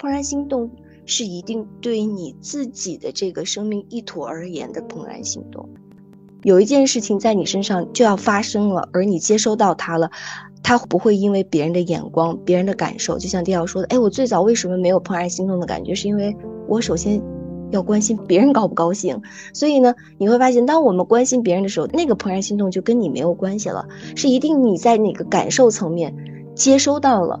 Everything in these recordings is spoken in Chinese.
怦然心动是一定对你自己的这个生命意图而言的怦然心动。有一件事情在你身上就要发生了，而你接收到它了，它不会因为别人的眼光、别人的感受，就像迪奥说的，哎，我最早为什么没有怦然心动的感觉？是因为我首先要关心别人高不高兴。所以呢，你会发现，当我们关心别人的时候，那个怦然心动就跟你没有关系了，是一定你在哪个感受层面接收到了。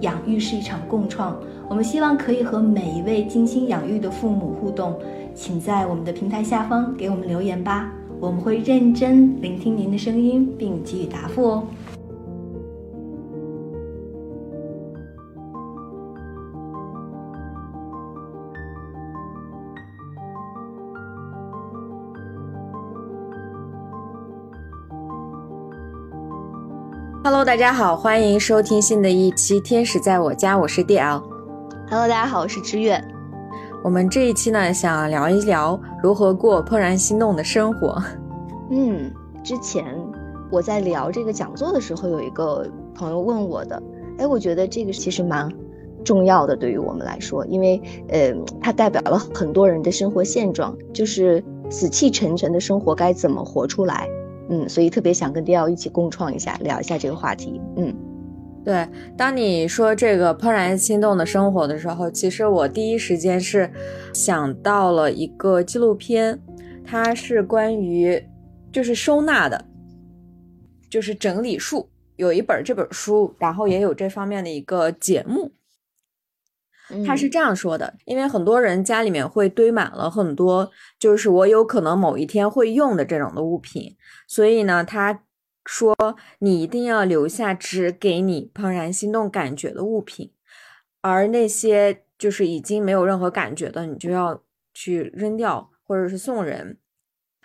养育是一场共创。我们希望可以和每一位精心养育的父母互动。请在我们的平台下方给我们留言吧，我们会认真聆听您的声音，并给予答复哦。Hello，大家好，欢迎收听新的一期《天使在我家》，我是 DL。Hello，大家好，我是知月。我们这一期呢，想聊一聊如何过怦然心动的生活。嗯，之前我在聊这个讲座的时候，有一个朋友问我的，哎，我觉得这个其实蛮重要的，对于我们来说，因为呃，它代表了很多人的生活现状，就是死气沉沉的生活该怎么活出来。嗯，所以特别想跟迪奥一起共创一下，聊一下这个话题。嗯。对，当你说这个怦然心动的生活的时候，其实我第一时间是想到了一个纪录片，它是关于就是收纳的，就是整理术，有一本这本书，然后也有这方面的一个节目。他是这样说的，因为很多人家里面会堆满了很多，就是我有可能某一天会用的这种的物品，所以呢，他。说你一定要留下只给你怦然心动感觉的物品，而那些就是已经没有任何感觉的，你就要去扔掉或者是送人。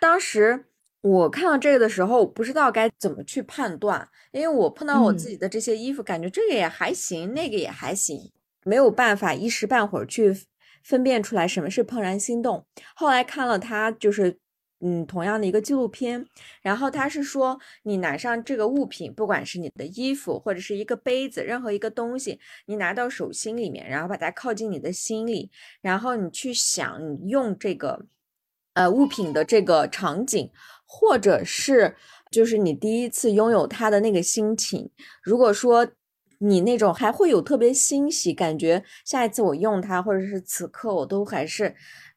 当时我看到这个的时候，不知道该怎么去判断，因为我碰到我自己的这些衣服，感觉这个也还行，那个也还行，没有办法一时半会儿去分辨出来什么是怦然心动。后来看了他就是。嗯，同样的一个纪录片，然后他是说，你拿上这个物品，不管是你的衣服或者是一个杯子，任何一个东西，你拿到手心里面，然后把它靠近你的心里，然后你去想你用这个呃物品的这个场景，或者是就是你第一次拥有它的那个心情。如果说你那种还会有特别欣喜感觉，下一次我用它，或者是此刻我都还是。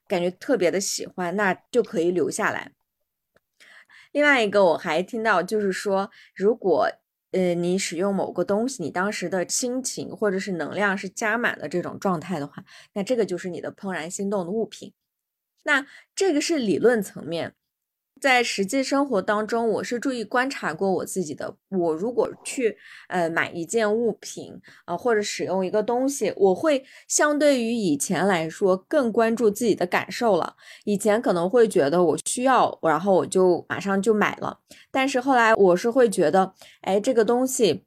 感觉特别的喜欢，那就可以留下来。另外一个我还听到，就是说，如果呃你使用某个东西，你当时的心情或者是能量是加满的这种状态的话，那这个就是你的怦然心动的物品。那这个是理论层面。在实际生活当中，我是注意观察过我自己的。我如果去呃买一件物品啊，或者使用一个东西，我会相对于以前来说更关注自己的感受了。以前可能会觉得我需要，然后我就马上就买了。但是后来我是会觉得，哎，这个东西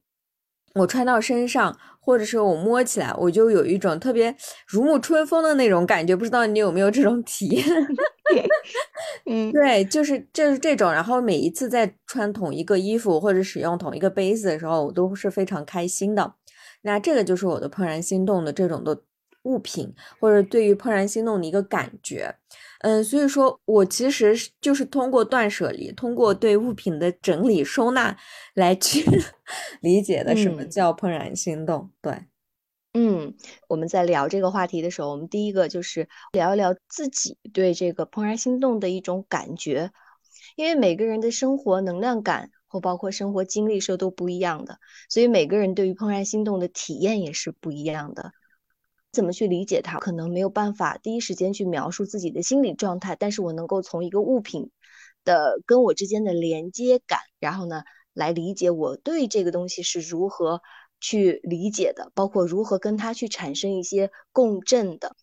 我穿到身上。或者是我摸起来，我就有一种特别如沐春风的那种感觉，不知道你有没有这种体验？嗯，对，就是就是这种。然后每一次在穿同一个衣服或者使用同一个杯子的时候，我都是非常开心的。那这个就是我的怦然心动的这种的物品，或者对于怦然心动的一个感觉。嗯，所以说我其实就是通过断舍离，通过对物品的整理收纳来去 理解的什么叫怦然心动。对，嗯，我们在聊这个话题的时候，我们第一个就是聊一聊自己对这个怦然心动的一种感觉，因为每个人的生活能量感或包括生活经历是都不一样的，所以每个人对于怦然心动的体验也是不一样的。怎么去理解它？可能没有办法第一时间去描述自己的心理状态，但是我能够从一个物品的跟我之间的连接感，然后呢，来理解我对这个东西是如何去理解的，包括如何跟他去产生一些共振的。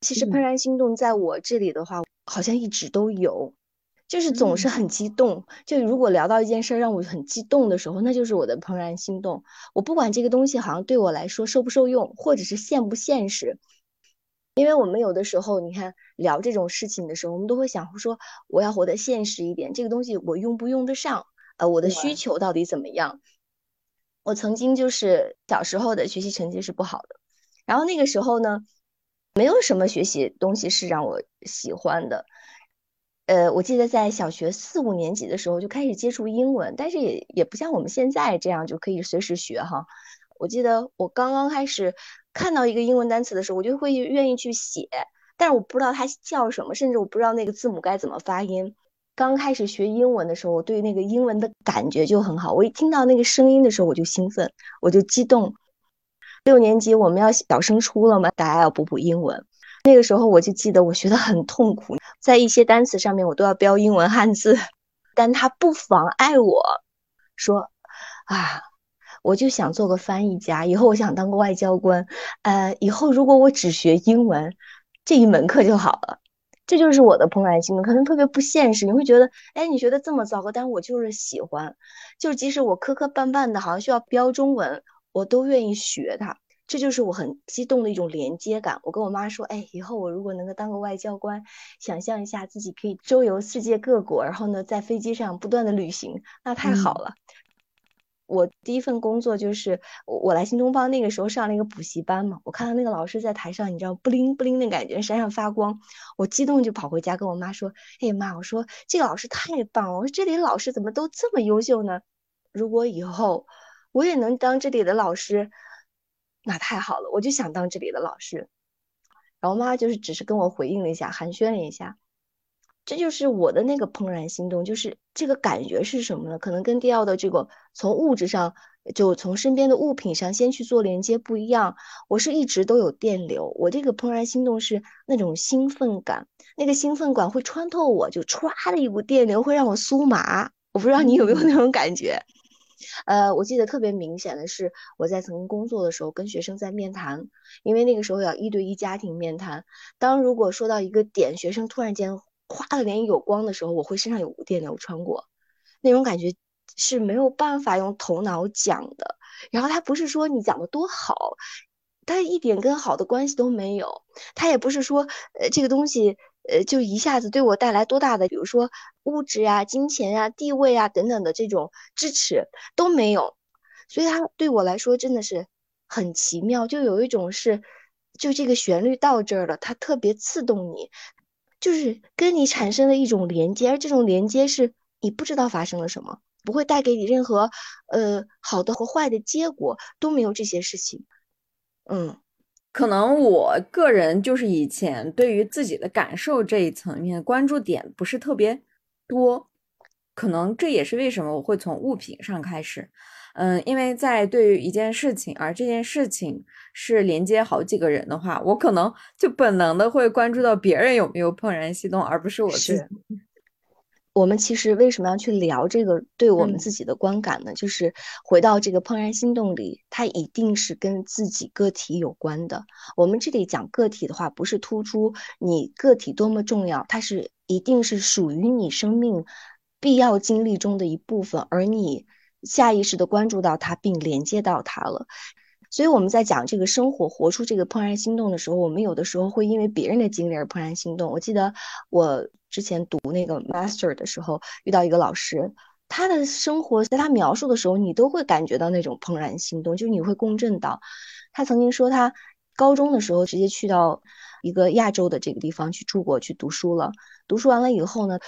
其实怦然心动在我这里的话，好像一直都有。就是总是很激动，就如果聊到一件事让我很激动的时候，那就是我的怦然心动。我不管这个东西好像对我来说受不受用，或者是现不现实，因为我们有的时候，你看聊这种事情的时候，我们都会想说，我要活得现实一点，这个东西我用不用得上？呃，我的需求到底怎么样？我曾经就是小时候的学习成绩是不好的，然后那个时候呢，没有什么学习东西是让我喜欢的。呃，我记得在小学四五年级的时候就开始接触英文，但是也也不像我们现在这样就可以随时学哈。我记得我刚刚开始看到一个英文单词的时候，我就会愿意去写，但是我不知道它叫什么，甚至我不知道那个字母该怎么发音。刚开始学英文的时候，我对那个英文的感觉就很好，我一听到那个声音的时候我就兴奋，我就激动。六年级我们要小升初了嘛，大家要补补英文。那个时候我就记得我学的很痛苦，在一些单词上面我都要标英文汉字，但它不妨碍我说啊，我就想做个翻译家，以后我想当个外交官，呃，以后如果我只学英文这一门课就好了，这就是我的怦然心动，可能特别不现实，你会觉得，哎，你学的这么糟糕，但我就是喜欢，就即使我磕磕绊绊的，好像需要标中文，我都愿意学它。这就是我很激动的一种连接感。我跟我妈说：“哎，以后我如果能够当个外交官，想象一下自己可以周游世界各国，然后呢，在飞机上不断的旅行，那太好了。”我第一份工作就是我我来新东方那个时候上了一个补习班嘛，我看到那个老师在台上，你知道不灵不灵的感觉，闪闪发光，我激动就跑回家跟我妈说：“哎妈，我说这个老师太棒了，我说这里的老师怎么都这么优秀呢？如果以后我也能当这里的老师。”那太好了，我就想当这里的老师。然后妈就是只是跟我回应了一下，寒暄了一下。这就是我的那个怦然心动，就是这个感觉是什么呢？可能跟迪奥的这个从物质上，就从身边的物品上先去做连接不一样。我是一直都有电流，我这个怦然心动是那种兴奋感，那个兴奋感会穿透我，就歘的一股电流会让我酥麻。我不知道你有没有那种感觉。呃，我记得特别明显的是，我在曾经工作的时候，跟学生在面谈，因为那个时候要一对一家庭面谈。当如果说到一个点，学生突然间哗的脸有光的时候，我会身上有股电流穿过，那种感觉是没有办法用头脑讲的。然后他不是说你讲的多好，他一点跟好的关系都没有。他也不是说，呃，这个东西。呃，就一下子对我带来多大的，比如说物质啊、金钱啊、地位啊等等的这种支持都没有，所以它对我来说真的是很奇妙，就有一种是，就这个旋律到这儿了，它特别刺动你，就是跟你产生了一种连接，而这种连接是你不知道发生了什么，不会带给你任何呃好的和坏的结果，都没有这些事情，嗯。可能我个人就是以前对于自己的感受这一层面关注点不是特别多，可能这也是为什么我会从物品上开始，嗯，因为在对于一件事情，而这件事情是连接好几个人的话，我可能就本能的会关注到别人有没有怦然心动，而不是我自己。我们其实为什么要去聊这个对我们自己的观感呢？就是回到这个怦然心动里，它一定是跟自己个体有关的。我们这里讲个体的话，不是突出你个体多么重要，它是一定是属于你生命必要经历中的一部分，而你下意识的关注到它并连接到它了。所以我们在讲这个生活，活出这个怦然心动的时候，我们有的时候会因为别人的经历而怦然心动。我记得我之前读那个 master 的时候，遇到一个老师，他的生活在他描述的时候，你都会感觉到那种怦然心动，就是你会共振到。他曾经说，他高中的时候直接去到一个亚洲的这个地方去住过去读书了。读书完了以后呢，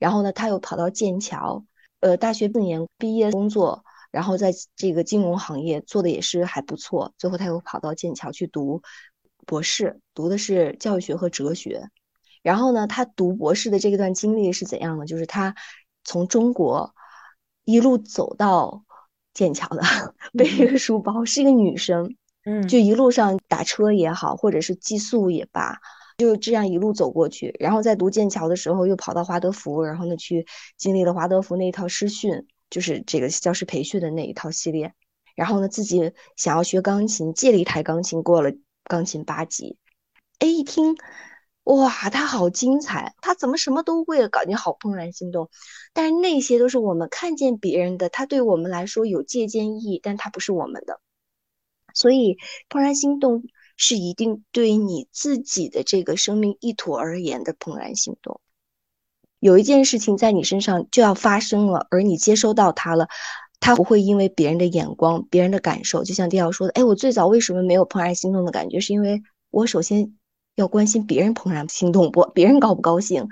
然后呢，他又跑到剑桥，呃，大学四年毕业工作。然后在这个金融行业做的也是还不错，最后他又跑到剑桥去读博士，读的是教育学和哲学。然后呢，他读博士的这段经历是怎样的？就是他从中国一路走到剑桥的，背一个书包，是一个女生，嗯，就一路上打车也好，或者是寄宿也罢，就这样一路走过去，然后在读剑桥的时候又跑到华德福，然后呢去经历了华德福那一套师训，就是这个教师培训的那一套系列。然后呢自己想要学钢琴，借了一台钢琴过了钢琴八级。哎，一听，哇，他好精彩，他怎么什么都会，感觉好怦然心动。但是那些都是我们看见别人的，他对我们来说有借鉴意义，但他不是我们的。所以怦然心动。是一定对你自己的这个生命意图而言的怦然心动。有一件事情在你身上就要发生了，而你接收到它了，它不会因为别人的眼光、别人的感受，就像迪奥说的：“哎，我最早为什么没有怦然心动的感觉？是因为我首先要关心别人怦然心动不？别人高不高兴？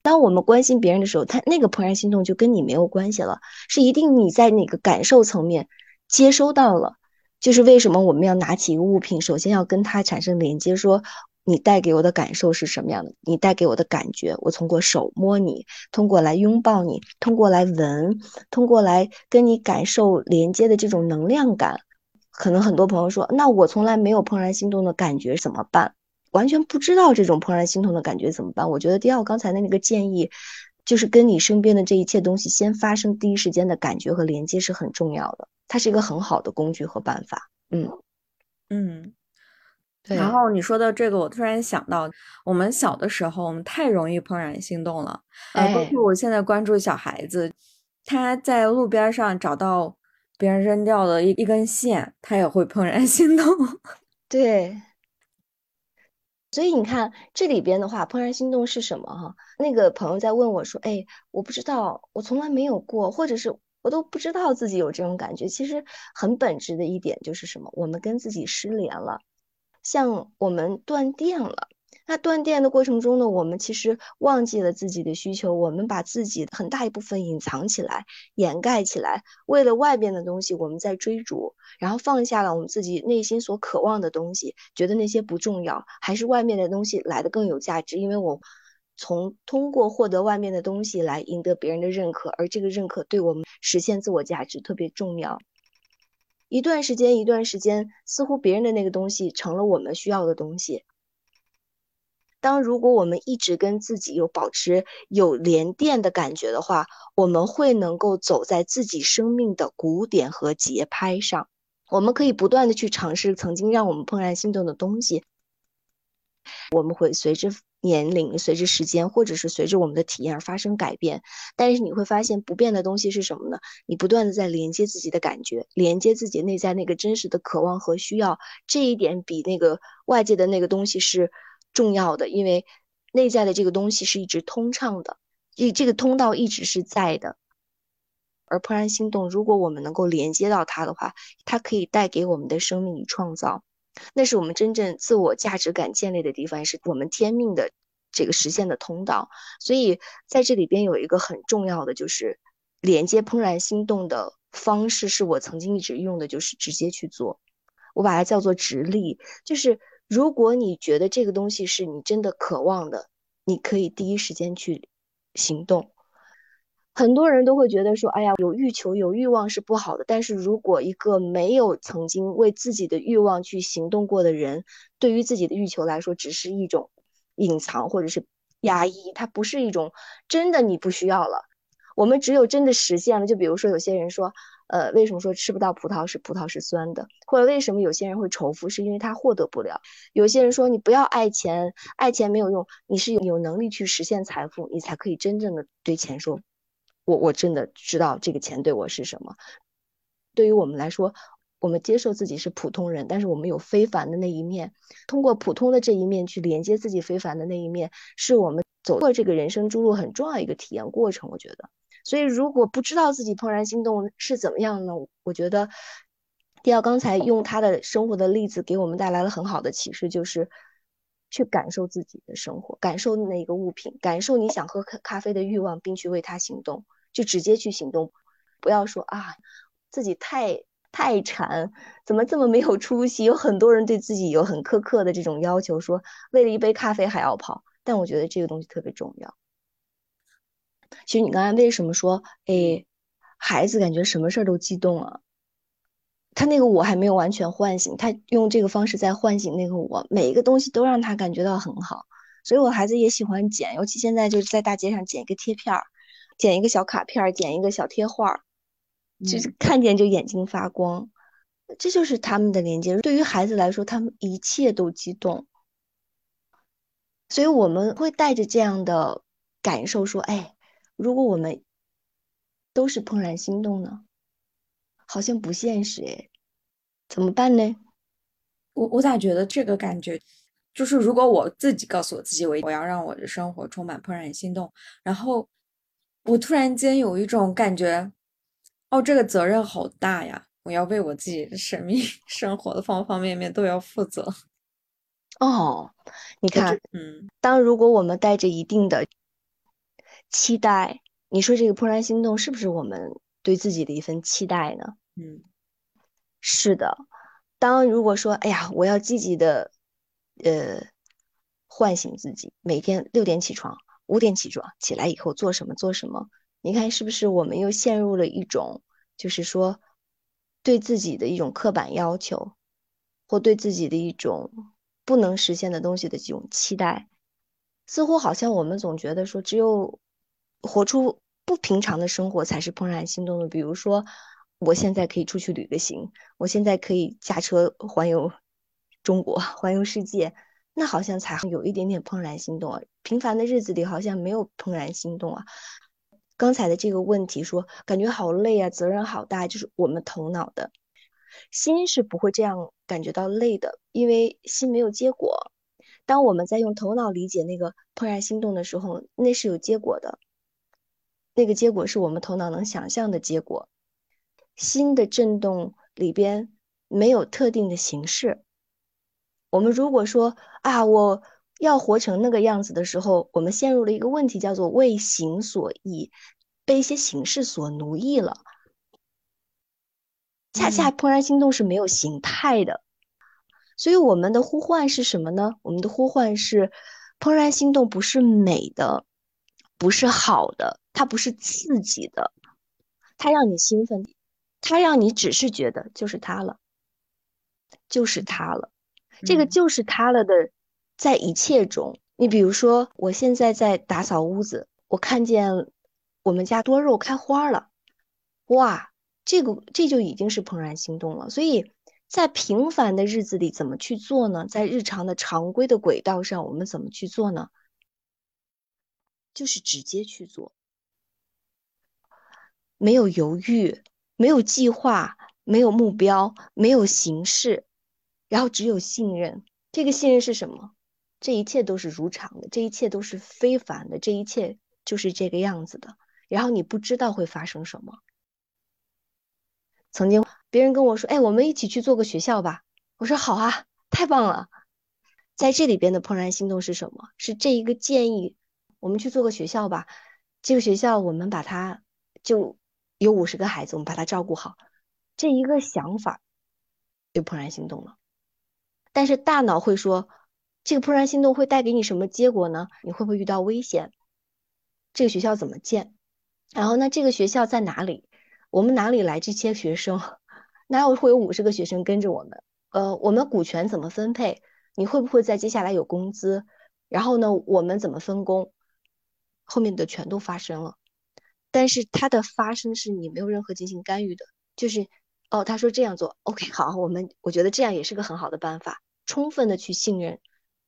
当我们关心别人的时候，他那个怦然心动就跟你没有关系了，是一定你在那个感受层面接收到了。”就是为什么我们要拿起一个物品，首先要跟它产生连接，说你带给我的感受是什么样的？你带给我的感觉，我通过手摸你，通过来拥抱你，通过来闻，通过来跟你感受连接的这种能量感。可能很多朋友说，那我从来没有怦然心动的感觉怎么办？完全不知道这种怦然心动的感觉怎么办？我觉得第二刚才的那个建议，就是跟你身边的这一切东西先发生第一时间的感觉和连接是很重要的。它是一个很好的工具和办法，嗯嗯，对。然后你说的这个，我突然想到，我们小的时候，我们太容易怦然心动了。呃，包括我现在关注小孩子，他在路边上找到别人扔掉的一一根线，他也会怦然 心动。对。所以你看这里边的话，怦然心动是什么？哈，那个朋友在问我说：“哎，我不知道，我从来没有过，或者是。”我都不知道自己有这种感觉，其实很本质的一点就是什么？我们跟自己失联了，像我们断电了。那断电的过程中呢，我们其实忘记了自己的需求，我们把自己很大一部分隐藏起来、掩盖起来，为了外边的东西我们在追逐，然后放下了我们自己内心所渴望的东西，觉得那些不重要，还是外面的东西来的更有价值，因为我。从通过获得外面的东西来赢得别人的认可，而这个认可对我们实现自我价值特别重要。一段时间，一段时间，似乎别人的那个东西成了我们需要的东西。当如果我们一直跟自己有保持有连电的感觉的话，我们会能够走在自己生命的鼓点和节拍上。我们可以不断的去尝试曾经让我们怦然心动的东西。我们会随着。年龄随着时间，或者是随着我们的体验而发生改变，但是你会发现不变的东西是什么呢？你不断的在连接自己的感觉，连接自己内在那个真实的渴望和需要，这一点比那个外界的那个东西是重要的，因为内在的这个东西是一直通畅的，这这个通道一直是在的。而怦然心动，如果我们能够连接到它的话，它可以带给我们的生命与创造。那是我们真正自我价值感建立的地方，也是我们天命的这个实现的通道。所以在这里边有一个很重要的，就是连接怦然心动的方式，是我曾经一直用的，就是直接去做。我把它叫做直立，就是如果你觉得这个东西是你真的渴望的，你可以第一时间去行动。很多人都会觉得说，哎呀，有欲求、有欲望是不好的。但是如果一个没有曾经为自己的欲望去行动过的人，对于自己的欲求来说，只是一种隐藏或者是压抑，它不是一种真的你不需要了。我们只有真的实现了，就比如说有些人说，呃，为什么说吃不到葡萄是葡萄是酸的？或者为什么有些人会仇富，是因为他获得不了？有些人说你不要爱钱，爱钱没有用，你是有能力去实现财富，你才可以真正的对钱说。我我真的知道这个钱对我是什么。对于我们来说，我们接受自己是普通人，但是我们有非凡的那一面。通过普通的这一面去连接自己非凡的那一面，是我们走过这个人生之路很重要一个体验过程。我觉得，所以如果不知道自己怦然心动是怎么样呢？我觉得，第二刚才用他的生活的例子给我们带来了很好的启示，就是。去感受自己的生活，感受那个物品，感受你想喝咖咖啡的欲望，并去为它行动，就直接去行动，不要说啊，自己太太馋，怎么这么没有出息？有很多人对自己有很苛刻的这种要求，说为了一杯咖啡还要跑，但我觉得这个东西特别重要。其实你刚才为什么说，哎，孩子感觉什么事儿都激动啊？他那个我还没有完全唤醒，他用这个方式在唤醒那个我，每一个东西都让他感觉到很好。所以我孩子也喜欢剪，尤其现在就是在大街上剪一个贴片儿，剪一个小卡片儿，剪一个小贴画儿，就是看见就眼睛发光，这就是他们的连接。对于孩子来说，他们一切都激动，所以我们会带着这样的感受说：“哎，如果我们都是怦然心动呢？好像不现实哎，怎么办呢？”我我咋觉得这个感觉，就是如果我自己告诉我自己，我我要让我的生活充满怦然心动，然后我突然间有一种感觉，哦，这个责任好大呀！我要为我自己的生命、生活的方方面面都要负责。哦，你看，嗯，当如果我们带着一定的期待，你说这个怦然心动是不是我们对自己的一份期待呢？嗯，是的。当如果说，哎呀，我要积极的，呃，唤醒自己，每天六点起床，五点起床，起来以后做什么做什么？你看是不是我们又陷入了一种，就是说，对自己的一种刻板要求，或对自己的一种不能实现的东西的这种期待？似乎好像我们总觉得说，只有活出不平常的生活才是怦然心动的，比如说。我现在可以出去旅个行，我现在可以驾车环游中国，环游世界，那好像才有一点点怦然心动啊。平凡的日子里好像没有怦然心动啊。刚才的这个问题说，感觉好累啊，责任好大，就是我们头脑的心是不会这样感觉到累的，因为心没有结果。当我们在用头脑理解那个怦然心动的时候，那是有结果的，那个结果是我们头脑能想象的结果。心的震动里边没有特定的形式。我们如果说啊，我要活成那个样子的时候，我们陷入了一个问题，叫做为形所役，被一些形式所奴役了。恰恰怦然心动是没有形态的，所以我们的呼唤是什么呢？我们的呼唤是怦然心动，不是美的，不是好的，它不是刺激的，它让你兴奋。他让你只是觉得就是他了，就是他了，这个就是他了的，在一切中，你比如说，我现在在打扫屋子，我看见我们家多肉开花了，哇，这个这就已经是怦然心动了。所以在平凡的日子里怎么去做呢？在日常的常规的轨道上，我们怎么去做呢？就是直接去做，没有犹豫。没有计划，没有目标，没有形式，然后只有信任。这个信任是什么？这一切都是如常的，这一切都是非凡的，这一切就是这个样子的。然后你不知道会发生什么。曾经别人跟我说：“哎，我们一起去做个学校吧。”我说：“好啊，太棒了。”在这里边的怦然心动是什么？是这一个建议，我们去做个学校吧。这个学校我们把它就。有五十个孩子，我们把他照顾好，这一个想法就怦然心动了。但是大脑会说，这个怦然心动会带给你什么结果呢？你会不会遇到危险？这个学校怎么建？然后呢？这个学校在哪里？我们哪里来这些学生？哪有会有五十个学生跟着我们？呃，我们股权怎么分配？你会不会在接下来有工资？然后呢？我们怎么分工？后面的全都发生了。但是它的发生是你没有任何进行干预的，就是哦，他说这样做，OK，好，我们我觉得这样也是个很好的办法，充分的去信任，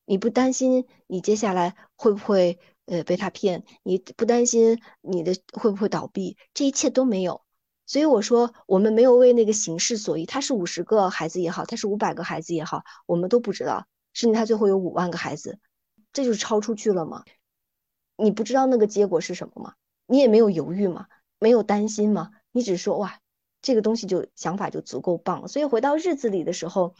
你不担心你接下来会不会呃被他骗，你不担心你的会不会倒闭，这一切都没有，所以我说我们没有为那个形式所依，他是五十个孩子也好，他是五百个孩子也好，我们都不知道，甚至他最后有五万个孩子，这就是超出去了吗？你不知道那个结果是什么吗？你也没有犹豫嘛，没有担心嘛，你只说哇，这个东西就想法就足够棒。所以回到日子里的时候，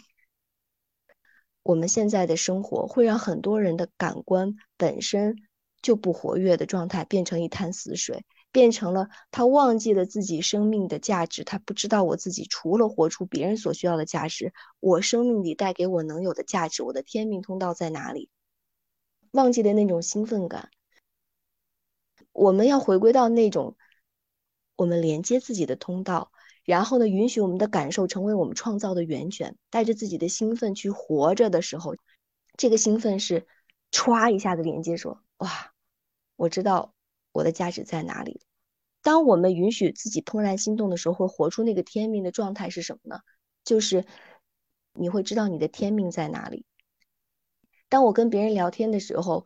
我们现在的生活会让很多人的感官本身就不活跃的状态变成一滩死水，变成了他忘记了自己生命的价值，他不知道我自己除了活出别人所需要的价值，我生命里带给我能有的价值，我的天命通道在哪里？忘记了那种兴奋感。我们要回归到那种我们连接自己的通道，然后呢，允许我们的感受成为我们创造的源泉，带着自己的兴奋去活着的时候，这个兴奋是歘一下子连接，说哇，我知道我的价值在哪里。当我们允许自己怦然心动的时候，会活出那个天命的状态是什么呢？就是你会知道你的天命在哪里。当我跟别人聊天的时候，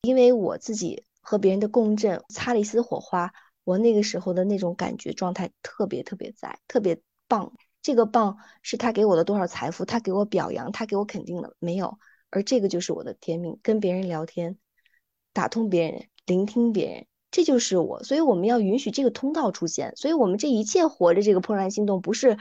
因为我自己和别人的共振擦了一丝火花，我那个时候的那种感觉状态特别特别在，特别棒。这个棒是他给我的多少财富，他给我表扬，他给我肯定了没有？而这个就是我的天命，跟别人聊天，打通别人，聆听别人，这就是我。所以我们要允许这个通道出现。所以我们这一切活着，这个怦然心动，不是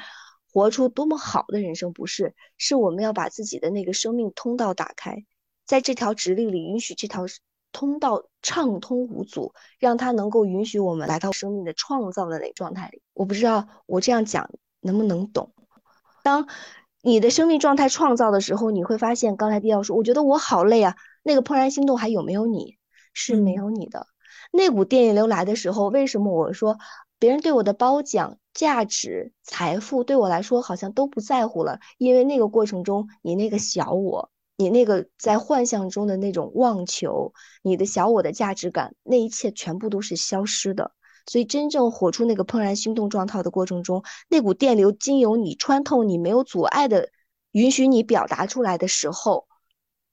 活出多么好的人生，不是，是我们要把自己的那个生命通道打开，在这条直立里，允许这条通道畅通无阻，让它能够允许我们来到生命的创造的那状态里。我不知道我这样讲。能不能懂？当你的生命状态创造的时候，你会发现，刚才迪奥说，我觉得我好累啊。那个怦然心动还有没有你？是没有你的。那股电流来的时候，为什么我说别人对我的褒奖、价值、财富对我来说好像都不在乎了？因为那个过程中，你那个小我，你那个在幻象中的那种妄求，你的小我的价值感，那一切全部都是消失的。所以，真正活出那个怦然心动状态的过程中，那股电流经由你穿透你，没有阻碍的允许你表达出来的时候，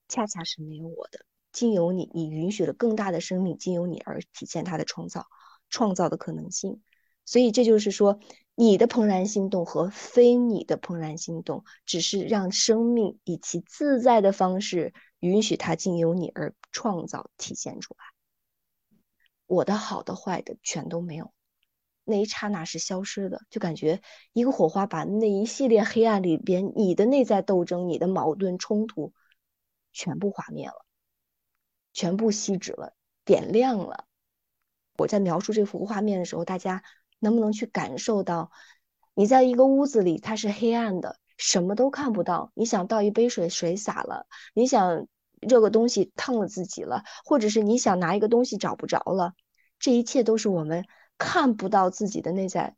恰恰是没有我的。经由你，你允许了更大的生命经由你而体现它的创造、创造的可能性。所以，这就是说，你的怦然心动和非你的怦然心动，只是让生命以其自在的方式允许它经由你而创造、体现出来。我的好的坏的全都没有，那一刹那是消失的，就感觉一个火花把那一系列黑暗里边你的内在斗争、你的矛盾冲突全部划灭了，全部熄止了，点亮了。我在描述这幅画面的时候，大家能不能去感受到，你在一个屋子里它是黑暗的，什么都看不到。你想倒一杯水，水洒了；你想。热个东西烫了自己了，或者是你想拿一个东西找不着了，这一切都是我们看不到自己的内在，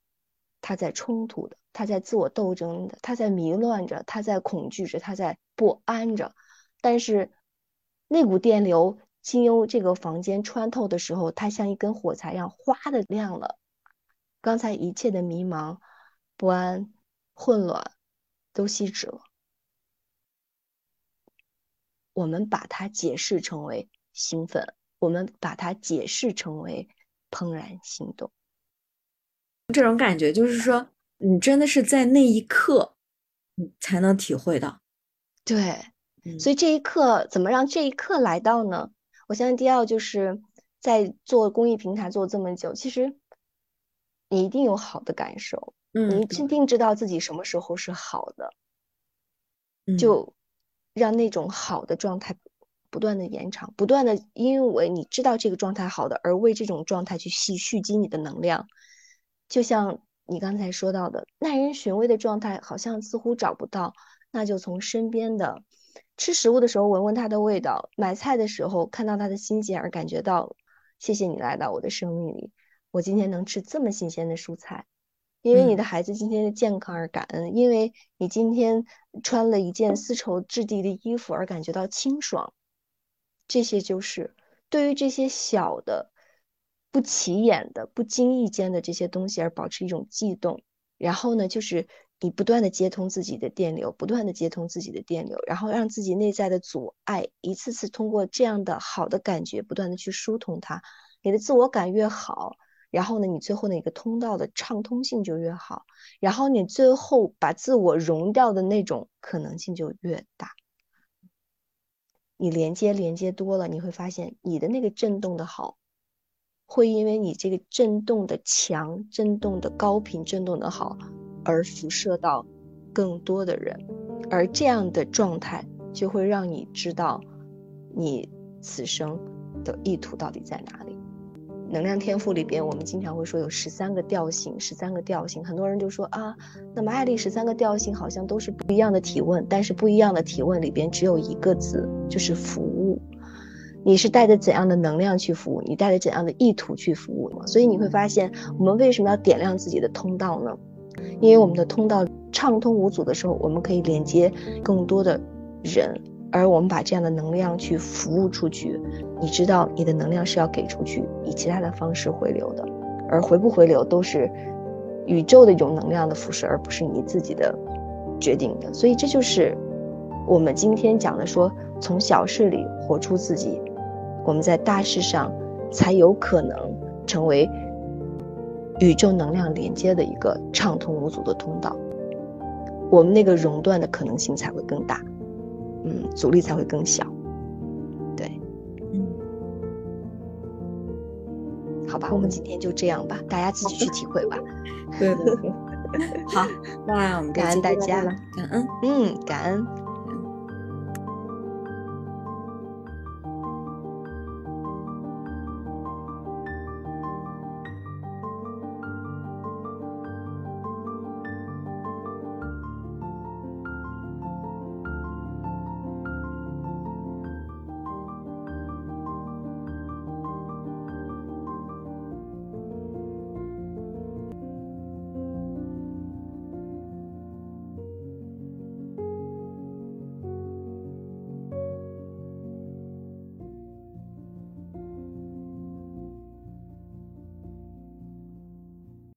他在冲突的，他在自我斗争的，他在迷乱着，他在恐惧着，他在不安着。但是那股电流经由这个房间穿透的时候，它像一根火柴一样，哗的亮了。刚才一切的迷茫、不安、混乱都熄止了。我们把它解释成为兴奋，我们把它解释成为怦然心动。这种感觉就是说，你真的是在那一刻，你才能体会到。对，所以这一刻怎么让这一刻来到呢？我相信迪奥就是在做公益平台做这么久，其实你一定有好的感受，嗯，你一定知道自己什么时候是好的，就。让那种好的状态不断的延长，不断的，因为你知道这个状态好的，而为这种状态去蓄蓄积你的能量。就像你刚才说到的，耐人寻味的状态好像似乎找不到，那就从身边的吃食物的时候闻闻它的味道，买菜的时候看到它的新鲜而感觉到，谢谢你来到我的生命里，我今天能吃这么新鲜的蔬菜。因为你的孩子今天的健康而感恩，因为你今天穿了一件丝绸质地的衣服而感觉到清爽，这些就是对于这些小的、不起眼的、不经意间的这些东西而保持一种悸动。然后呢，就是你不断的接通自己的电流，不断的接通自己的电流，然后让自己内在的阻碍一次次通过这样的好的感觉，不断的去疏通它。你的自我感越好。然后呢，你最后那个通道的畅通性就越好，然后你最后把自我融掉的那种可能性就越大。你连接连接多了，你会发现你的那个震动的好，会因为你这个震动的强、震动的高频、震动的好，而辐射到更多的人，而这样的状态就会让你知道你此生的意图到底在哪里。能量天赋里边，我们经常会说有十三个调性，十三个调性。很多人就说啊，那么艾丽十三个调性好像都是不一样的提问，但是不一样的提问里边只有一个字，就是服务。你是带着怎样的能量去服务？你带着怎样的意图去服务？所以你会发现，我们为什么要点亮自己的通道呢？因为我们的通道畅通无阻的时候，我们可以连接更多的人，而我们把这样的能量去服务出去，你知道你的能量是要给出去，以其他的方式回流的，而回不回流都是宇宙的一种能量的辐射，而不是你自己的决定的。所以这就是我们今天讲的，说从小事里活出自己，我们在大事上才有可能成为宇宙能量连接的一个畅通无阻的通道，我们那个熔断的可能性才会更大。嗯，阻力才会更小。对，嗯，好吧，我们今天就这样吧，大家自己去体会吧。对对对，好，那我们感恩大家，感恩，嗯，感恩。